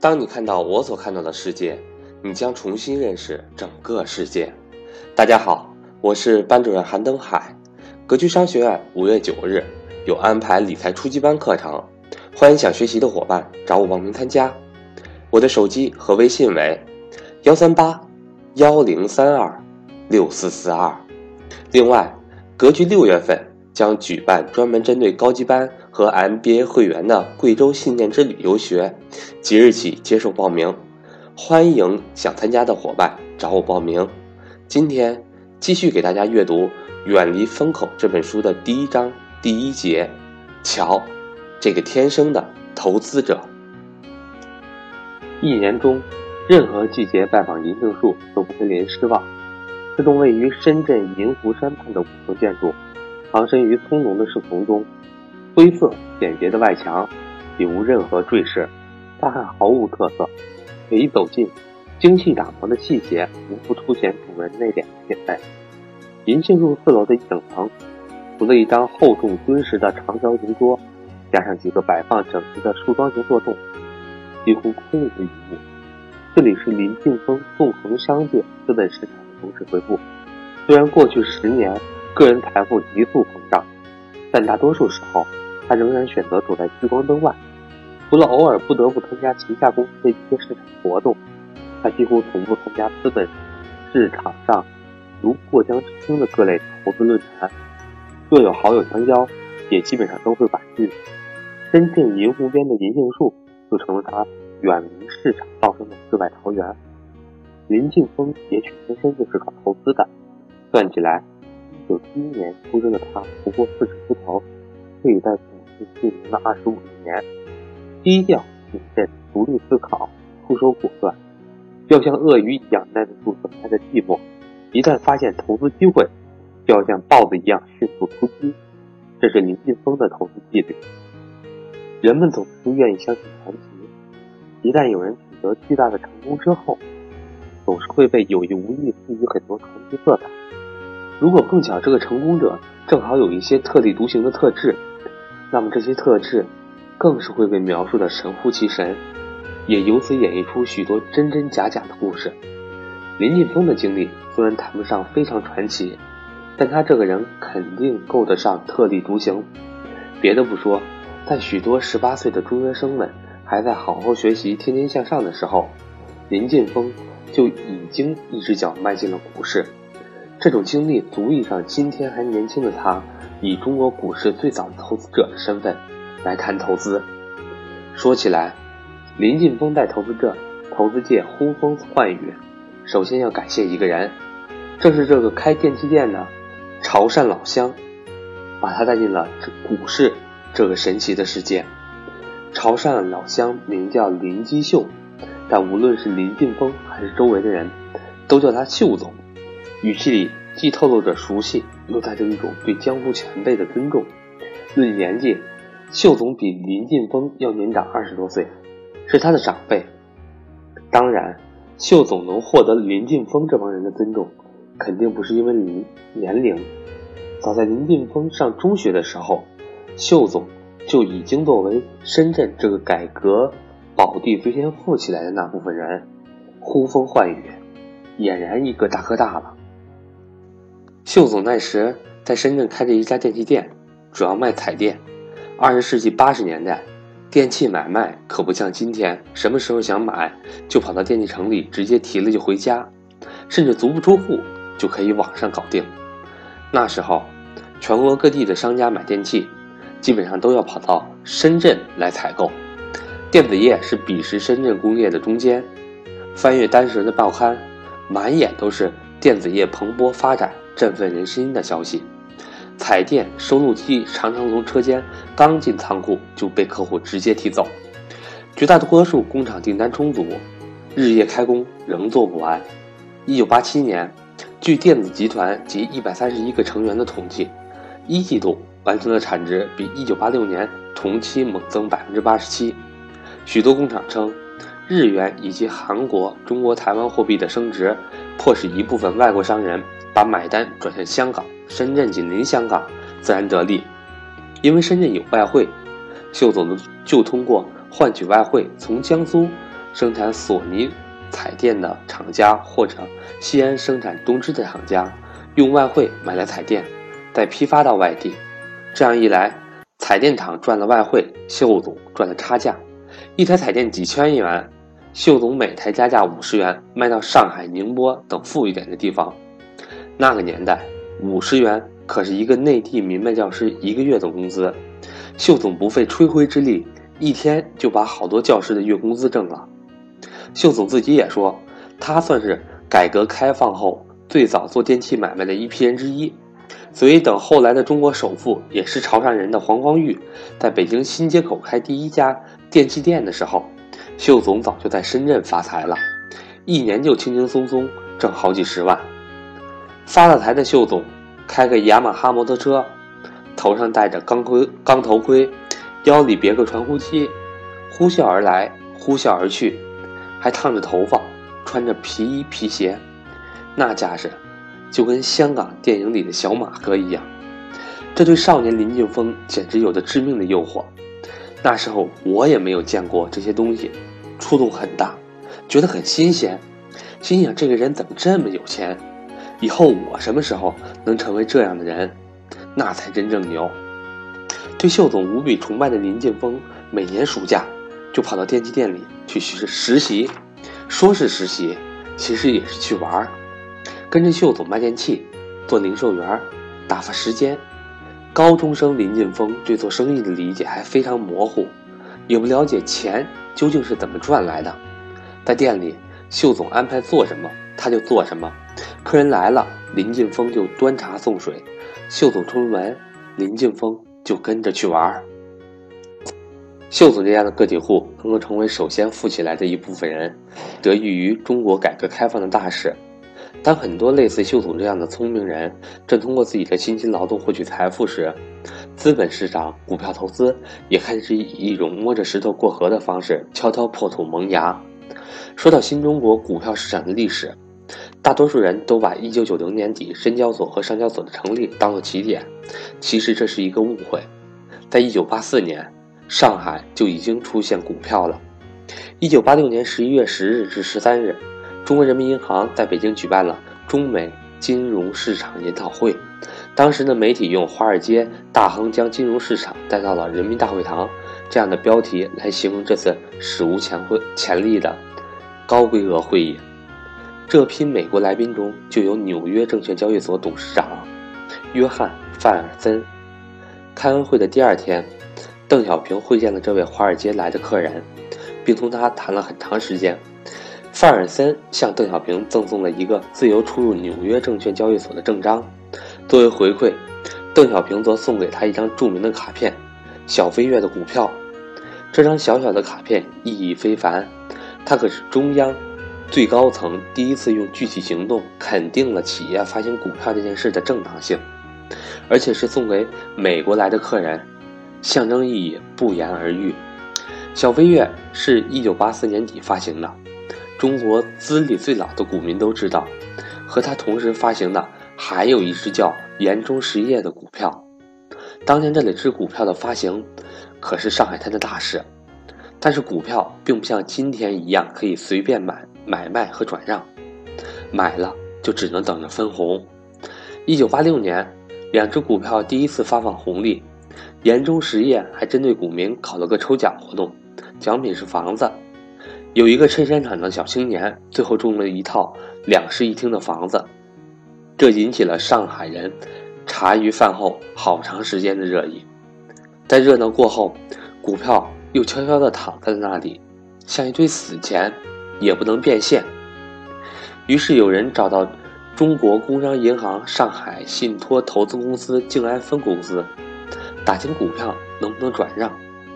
当你看到我所看到的世界，你将重新认识整个世界。大家好，我是班主任韩登海。格局商学院五月九日有安排理财初级班课程，欢迎想学习的伙伴找我报名参加。我的手机和微信为幺三八幺零三二六四四二。另外，格局六月份将举办专门针对高级班。和 MBA 会员的贵州信念之旅游学，即日起接受报名，欢迎想参加的伙伴找我报名。今天继续给大家阅读《远离风口》这本书的第一章第一节。瞧，这个天生的投资者。一年中，任何季节拜访银杏树都不会令人失望。这栋位于深圳银湖山畔的五层建筑，藏身于葱茏的树丛中。灰色简洁的外墙，已无任何坠饰，但还毫无特色。每一走近，精细打磨的细节无不凸显主人内敛的品味。银杏树四楼的一整层，除了一张厚重敦实的长条形桌，加上几个摆放整齐的树桩形坐洞，几乎空无一物。这里是林劲峰纵横商界资本市场的董事会部。虽然过去十年个人财富急速膨胀，但大多数时候。他仍然选择躲在聚光灯外，除了偶尔不得不参加旗下公司的一些市场活动，他几乎从不参加资本市场上如过江之鲲的各类投资论坛。若有好友相交，也基本上都会婉拒。深圳银湖边的银杏树就成了他远离市场噪声的世外桃源。林劲峰也许天生就是搞投资的，算起来，一九七一年出生的他不过四十出头，可以在。经营了二十五年，低调谨慎，独立思考，出手果断，要像鳄鱼一样耐得住等待的寂寞。一旦发现投资机会，就要像豹子一样迅速出击。这是林劲峰的投资纪律。人们总是愿意相信传奇，一旦有人取得巨大的成功之后，总是会被有意无意赋予很多传奇色彩。如果碰巧这个成功者正好有一些特立独行的特质，那么这些特质，更是会被描述的神乎其神，也由此演绎出许多真真假假的故事。林劲峰的经历虽然谈不上非常传奇，但他这个人肯定够得上特立独行。别的不说，在许多十八岁的中学生们还在好好学习、天天向上的时候，林劲峰就已经一只脚迈进了股市。这种经历足以让今天还年轻的他。以中国股市最早的投资者的身份来谈投资，说起来，林劲峰带投资者投资界呼风唤雨，首先要感谢一个人，正是这个开电器店的潮汕老乡，把他带进了这股市这个神奇的世界。潮汕老乡名叫林基秀，但无论是林劲峰还是周围的人，都叫他秀总，语气里。既透露着熟悉，又带着一种对江湖前辈的尊重。论年纪，秀总比林劲峰要年长二十多岁，是他的长辈。当然，秀总能获得林劲峰这帮人的尊重，肯定不是因为年年龄。早在林劲峰上中学的时候，秀总就已经作为深圳这个改革宝地最先富起来的那部分人，呼风唤雨，俨然一个大哥大了。秀总那时在深圳开着一家电器店，主要卖彩电。二十世纪八十年代，电器买卖可不像今天，什么时候想买就跑到电器城里直接提了就回家，甚至足不出户就可以网上搞定。那时候，全国各地的商家买电器，基本上都要跑到深圳来采购。电子业是彼时深圳工业的中坚。翻阅当时的报刊，满眼都是电子业蓬勃发展。振奋人心的消息，彩电收录机常常从车间刚进仓库就被客户直接提走。绝大多数工厂订单充足，日夜开工仍做不完。一九八七年，据电子集团及一百三十一个成员的统计，一季度完成的产值比一九八六年同期猛增百分之八十七。许多工厂称，日元以及韩国、中国台湾货币的升值，迫使一部分外国商人。把买单转向香港，深圳紧邻香港，自然得利。因为深圳有外汇，秀总就通过换取外汇，从江苏生产索尼彩电的厂家或者西安生产东芝的厂家，用外汇买了彩电，再批发到外地。这样一来，彩电厂赚了外汇，秀总赚了差价。一台彩电几千元，秀总每台加价五十元，卖到上海、宁波等富裕点的地方。那个年代，五十元可是一个内地民办教师一个月的工资。秀总不费吹灰之力，一天就把好多教师的月工资挣了。秀总自己也说，他算是改革开放后最早做电器买卖的一批人之一。所以，等后来的中国首富也是潮汕人的黄光裕，在北京新街口开第一家电器店的时候，秀总早就在深圳发财了，一年就轻轻松松挣好几十万。发了财的秀总，开个雅马哈摩托车，头上戴着钢盔钢头盔，腰里别个传呼机，呼啸而来，呼啸而去，还烫着头发，穿着皮衣皮鞋，那架势。就跟香港电影里的小马哥一样，这对少年林静峰简直有着致命的诱惑。那时候我也没有见过这些东西，触动很大，觉得很新鲜，心想这个人怎么这么有钱？以后我什么时候能成为这样的人？那才真正牛。对秀总无比崇拜的林静峰，每年暑假就跑到电器店里去实实习，说是实习，其实也是去玩儿。跟着秀总卖电器，做零售员，打发时间。高中生林劲峰对做生意的理解还非常模糊，也不了解钱究竟是怎么赚来的。在店里，秀总安排做什么，他就做什么。客人来了，林劲峰就端茶送水；秀总出门，林劲峰就跟着去玩。秀总这样的个体户能够成为首先富起来的一部分人，得益于中国改革开放的大势。当很多类似秀总这样的聪明人正通过自己的辛勤劳动获取财富时，资本市场、股票投资也开始以一种摸着石头过河的方式悄悄破土萌芽。说到新中国股票市场的历史，大多数人都把1990年底深交所和上交所的成立当做起点，其实这是一个误会。在1984年，上海就已经出现股票了。1986年11月10日至13日。中国人民银行在北京举办了中美金融市场研讨会，当时的媒体用“华尔街大亨将金融市场带到了人民大会堂”这样的标题来形容这次史无前会潜力的高规格会议。这批美国来宾中就有纽约证券交易所董事长约翰·范尔森。开完会的第二天，邓小平会见了这位华尔街来的客人，并同他谈了很长时间。范尔森向邓小平赠送了一个自由出入纽约证券交易所的证章，作为回馈，邓小平则送给他一张著名的卡片——小飞跃的股票。这张小小的卡片意义非凡，它可是中央最高层第一次用具体行动肯定了企业发行股票这件事的正当性，而且是送给美国来的客人，象征意义不言而喻。小飞跃是一九八四年底发行的。中国资历最老的股民都知道，和他同时发行的还有一只叫盐中实业的股票。当年这两只股票的发行，可是上海滩的大事。但是股票并不像今天一样可以随便买买卖和转让，买了就只能等着分红。一九八六年，两只股票第一次发放红利，盐中实业还针对股民搞了个抽奖活动，奖品是房子。有一个衬衫厂的小青年，最后中了一套两室一厅的房子，这引起了上海人茶余饭后好长时间的热议。在热闹过后，股票又悄悄地躺在了那里，像一堆死钱，也不能变现。于是有人找到中国工商银行上海信托投资公司静安分公司，打听股票能不能转让，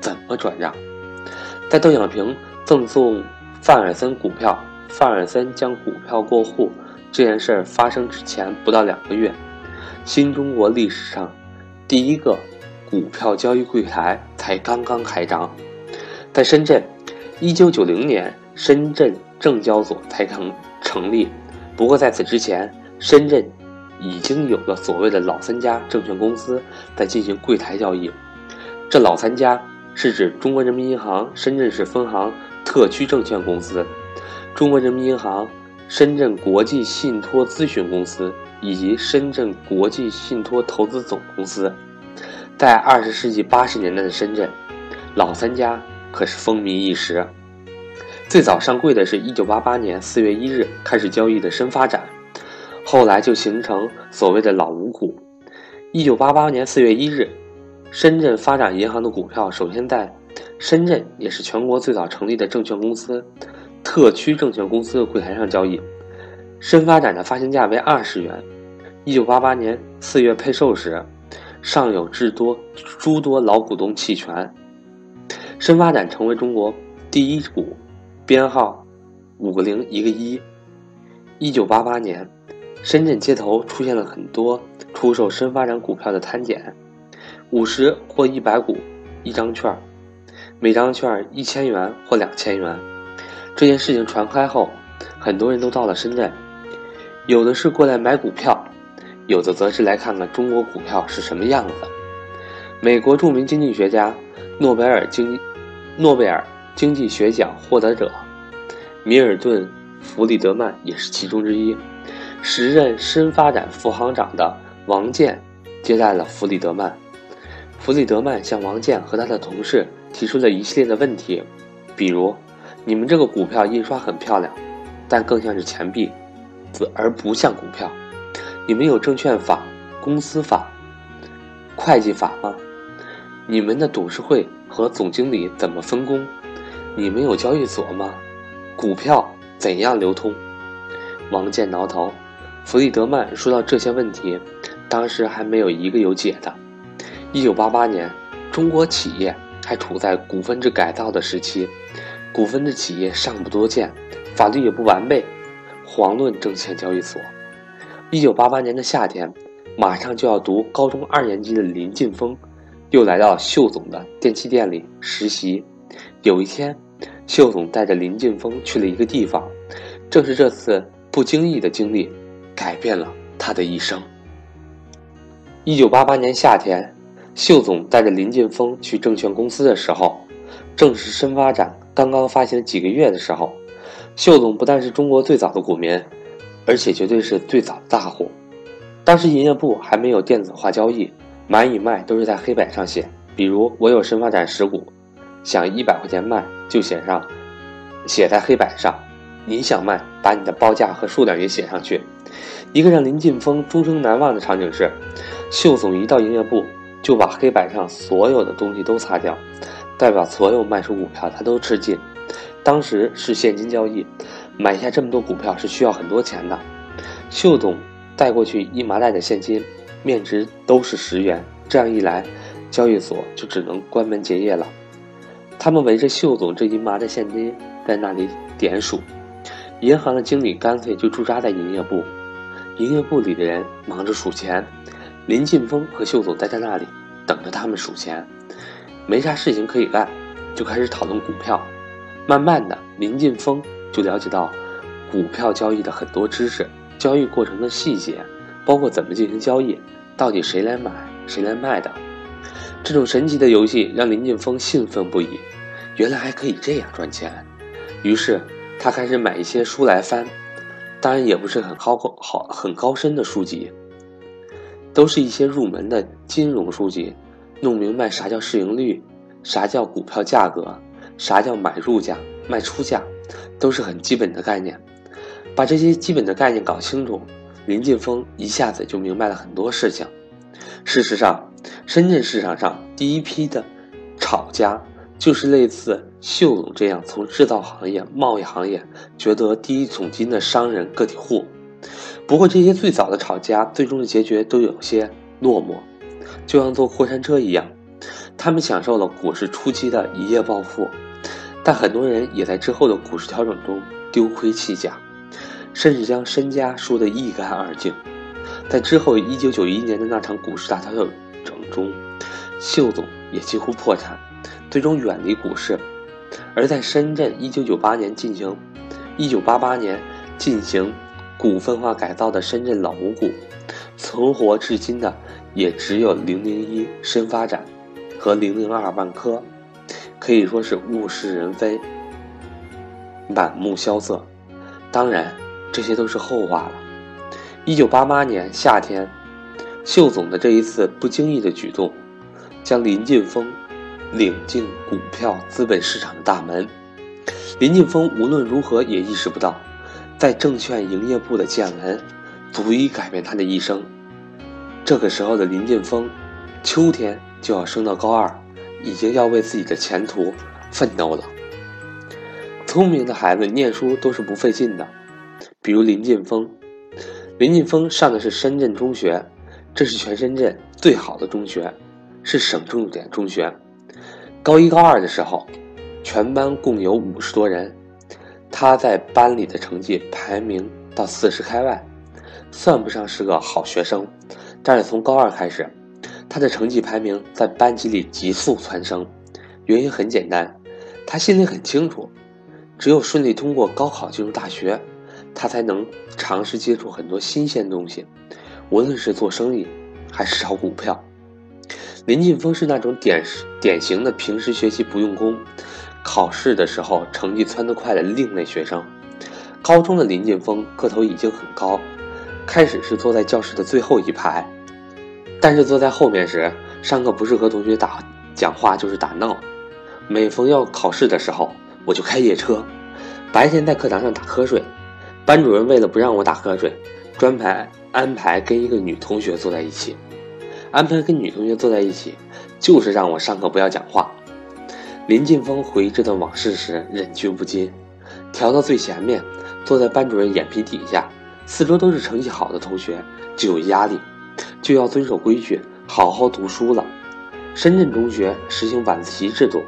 怎么转让。在邓小平。赠送范尔森股票，范尔森将股票过户这件事发生之前不到两个月，新中国历史上第一个股票交易柜台才刚刚开张，在深圳，一九九零年深圳证交所才成成立。不过在此之前，深圳已经有了所谓的老三家证券公司在进行柜台交易。这老三家是指中国人民银行深圳市分行。特区证券公司、中国人民银行、深圳国际信托咨询公司以及深圳国际信托投资总公司。在二十世纪八十年代的深圳，老三家可是风靡一时。最早上柜的是一九八八年四月一日开始交易的深发展，后来就形成所谓的老五股。一九八八年四月一日，深圳发展银行的股票首先在深圳，也是全国最早成立的证券公司——特区证券公司的柜台上交易。深发展的发行价为二十元。一九八八年四月配售时，尚有至多诸多老股东弃权，深发展成为中国第一股。编号五个零一个一，一九八八年，深圳街头出现了很多出售深发展股票的摊点，五十或一百股一张券，每张券一千元或两千元。这件事情传开后，很多人都到了深圳，有的是过来买股票，有的则是来看看中国股票是什么样子。美国著名经济学家、诺贝尔经诺贝尔。经济学奖获得者米尔顿·弗里德曼也是其中之一。时任深发展副行长的王健接待了弗里德曼。弗里德曼向王健和他的同事提出了一系列的问题，比如：你们这个股票印刷很漂亮，但更像是钱币，而不像股票。你们有证券法、公司法、会计法吗？你们的董事会和总经理怎么分工？你们有交易所吗？股票怎样流通？王健挠头。弗里德曼说到这些问题，当时还没有一个有解的。一九八八年，中国企业还处在股份制改造的时期，股份制企业尚不多见，法律也不完备，遑论证券交易所。一九八八年的夏天，马上就要读高中二年级的林晋峰，又来到秀总的电器店里实习。有一天。秀总带着林晋峰去了一个地方，正是这次不经意的经历，改变了他的一生。一九八八年夏天，秀总带着林晋峰去证券公司的时候，正是深发展刚刚发行几个月的时候。秀总不但是中国最早的股民，而且绝对是最早的大户。当时营业部还没有电子化交易，买与卖都是在黑板上写，比如我有深发展十股。想一百块钱卖，就写上，写在黑板上。你想卖，把你的报价和数量也写上去。一个让林晋峰终生难忘的场景是，秀总一到营业部，就把黑板上所有的东西都擦掉，代表所有卖出股票他都吃尽。当时是现金交易，买下这么多股票是需要很多钱的。秀总带过去一麻袋的现金，面值都是十元。这样一来，交易所就只能关门结业了。他们围着秀总这一麻的现金在那里点数，银行的经理干脆就驻扎在营业部，营业部里的人忙着数钱，林晋峰和秀总待在那里等着他们数钱，没啥事情可以干，就开始讨论股票。慢慢的，林晋峰就了解到股票交易的很多知识，交易过程的细节，包括怎么进行交易，到底谁来买谁来卖的。这种神奇的游戏让林晋峰兴奋不已，原来还可以这样赚钱。于是他开始买一些书来翻，当然也不是很高好很高深的书籍，都是一些入门的金融书籍，弄明白啥叫市盈率，啥叫股票价格，啥叫买入价、卖出价，都是很基本的概念。把这些基本的概念搞清楚，林晋峰一下子就明白了很多事情。事实上，深圳市场上第一批的炒家，就是类似秀总这样从制造行业、贸易行业掘得第一桶金的商人个体户。不过，这些最早的炒家最终的结局都有些落寞，就像坐过山车一样，他们享受了股市初期的一夜暴富，但很多人也在之后的股市调整中丢盔弃甲，甚至将身家输得一干二净。在之后一九九一年的那场股市大调整中，秀总也几乎破产，最终远离股市。而在深圳一九九八年进行一九八八年进行股份化改造的深圳老五股，存活至今的也只有零零一深发展和零零二万科，可以说是物是人非。满目萧瑟。当然，这些都是后话了。一九八八年夏天，秀总的这一次不经意的举动，将林晋峰领进股票资本市场的大门。林晋峰无论如何也意识不到，在证券营业部的见闻，足以改变他的一生。这个时候的林晋峰，秋天就要升到高二，已经要为自己的前途奋斗了。聪明的孩子念书都是不费劲的，比如林晋峰。林晋峰上的是深圳中学，这是全深圳最好的中学，是省重点中学。高一高二的时候。全班共有五十多人，他在班里的成绩排名到四十开外，算不上是个好学生。但是从高二开始，他的成绩排名在班级里急速蹿升。原因很简单，他心里很清楚，只有顺利通过高考进入大学，他才能尝试接触很多新鲜东西，无论是做生意还是炒股票。林晋峰是那种典典型的平时学习不用功。考试的时候成绩蹿得快的另类学生，高中的林晋峰个头已经很高，开始是坐在教室的最后一排，但是坐在后面时，上课不是和同学打讲话就是打闹。每逢要考试的时候，我就开夜车，白天在课堂上打瞌睡，班主任为了不让我打瞌睡，专排安排跟一个女同学坐在一起，安排跟女同学坐在一起，就是让我上课不要讲话。林晋峰回忆这段往事时，忍俊不禁。调到最前面，坐在班主任眼皮底下，四周都是成绩好的同学，就有压力，就要遵守规矩，好好读书了。深圳中学实行晚自习制度，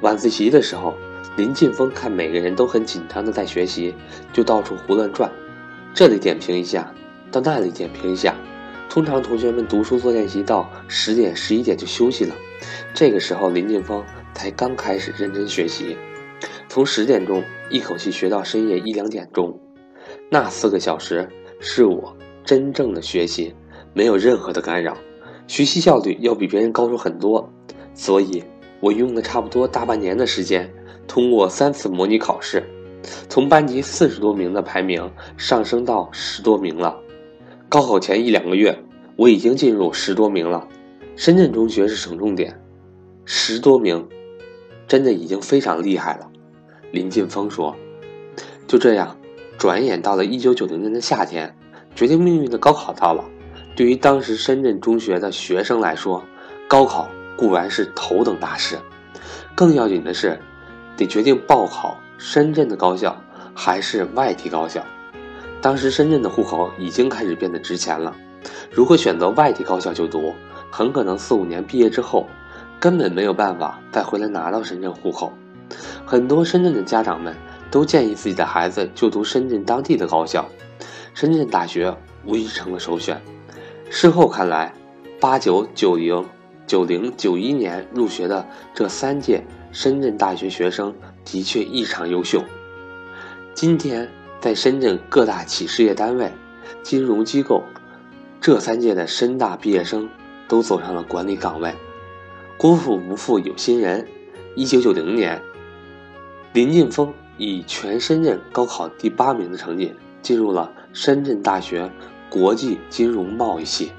晚自习的时候，林晋峰看每个人都很紧张的在学习，就到处胡乱转，这里点评一下，到那里点评一下。通常同学们读书做练习到十点、十一点就休息了，这个时候林俊峰。才刚开始认真学习，从十点钟一口气学到深夜一两点钟，那四个小时是我真正的学习，没有任何的干扰，学习效率要比别人高出很多，所以我用了差不多大半年的时间，通过三次模拟考试，从班级四十多名的排名上升到十多名了。高考前一两个月，我已经进入十多名了。深圳中学是省重点，十多名。真的已经非常厉害了，林晋峰说：“就这样，转眼到了一九九零年的夏天，决定命运的高考到了。对于当时深圳中学的学生来说，高考固然是头等大事，更要紧的是，得决定报考深圳的高校还是外地高校。当时深圳的户口已经开始变得值钱了，如果选择外地高校就读，很可能四五年毕业之后。”根本没有办法再回来拿到深圳户口，很多深圳的家长们都建议自己的孩子就读深圳当地的高校，深圳大学无疑成了首选。事后看来，八九九零九零九一年入学的这三届深圳大学学生的确异常优秀。今天在深圳各大企事业单位、金融机构，这三届的深大毕业生都走上了管理岗位。功夫不负有心人。一九九零年，林晋峰以全深圳高考第八名的成绩进入了深圳大学国际金融贸易系。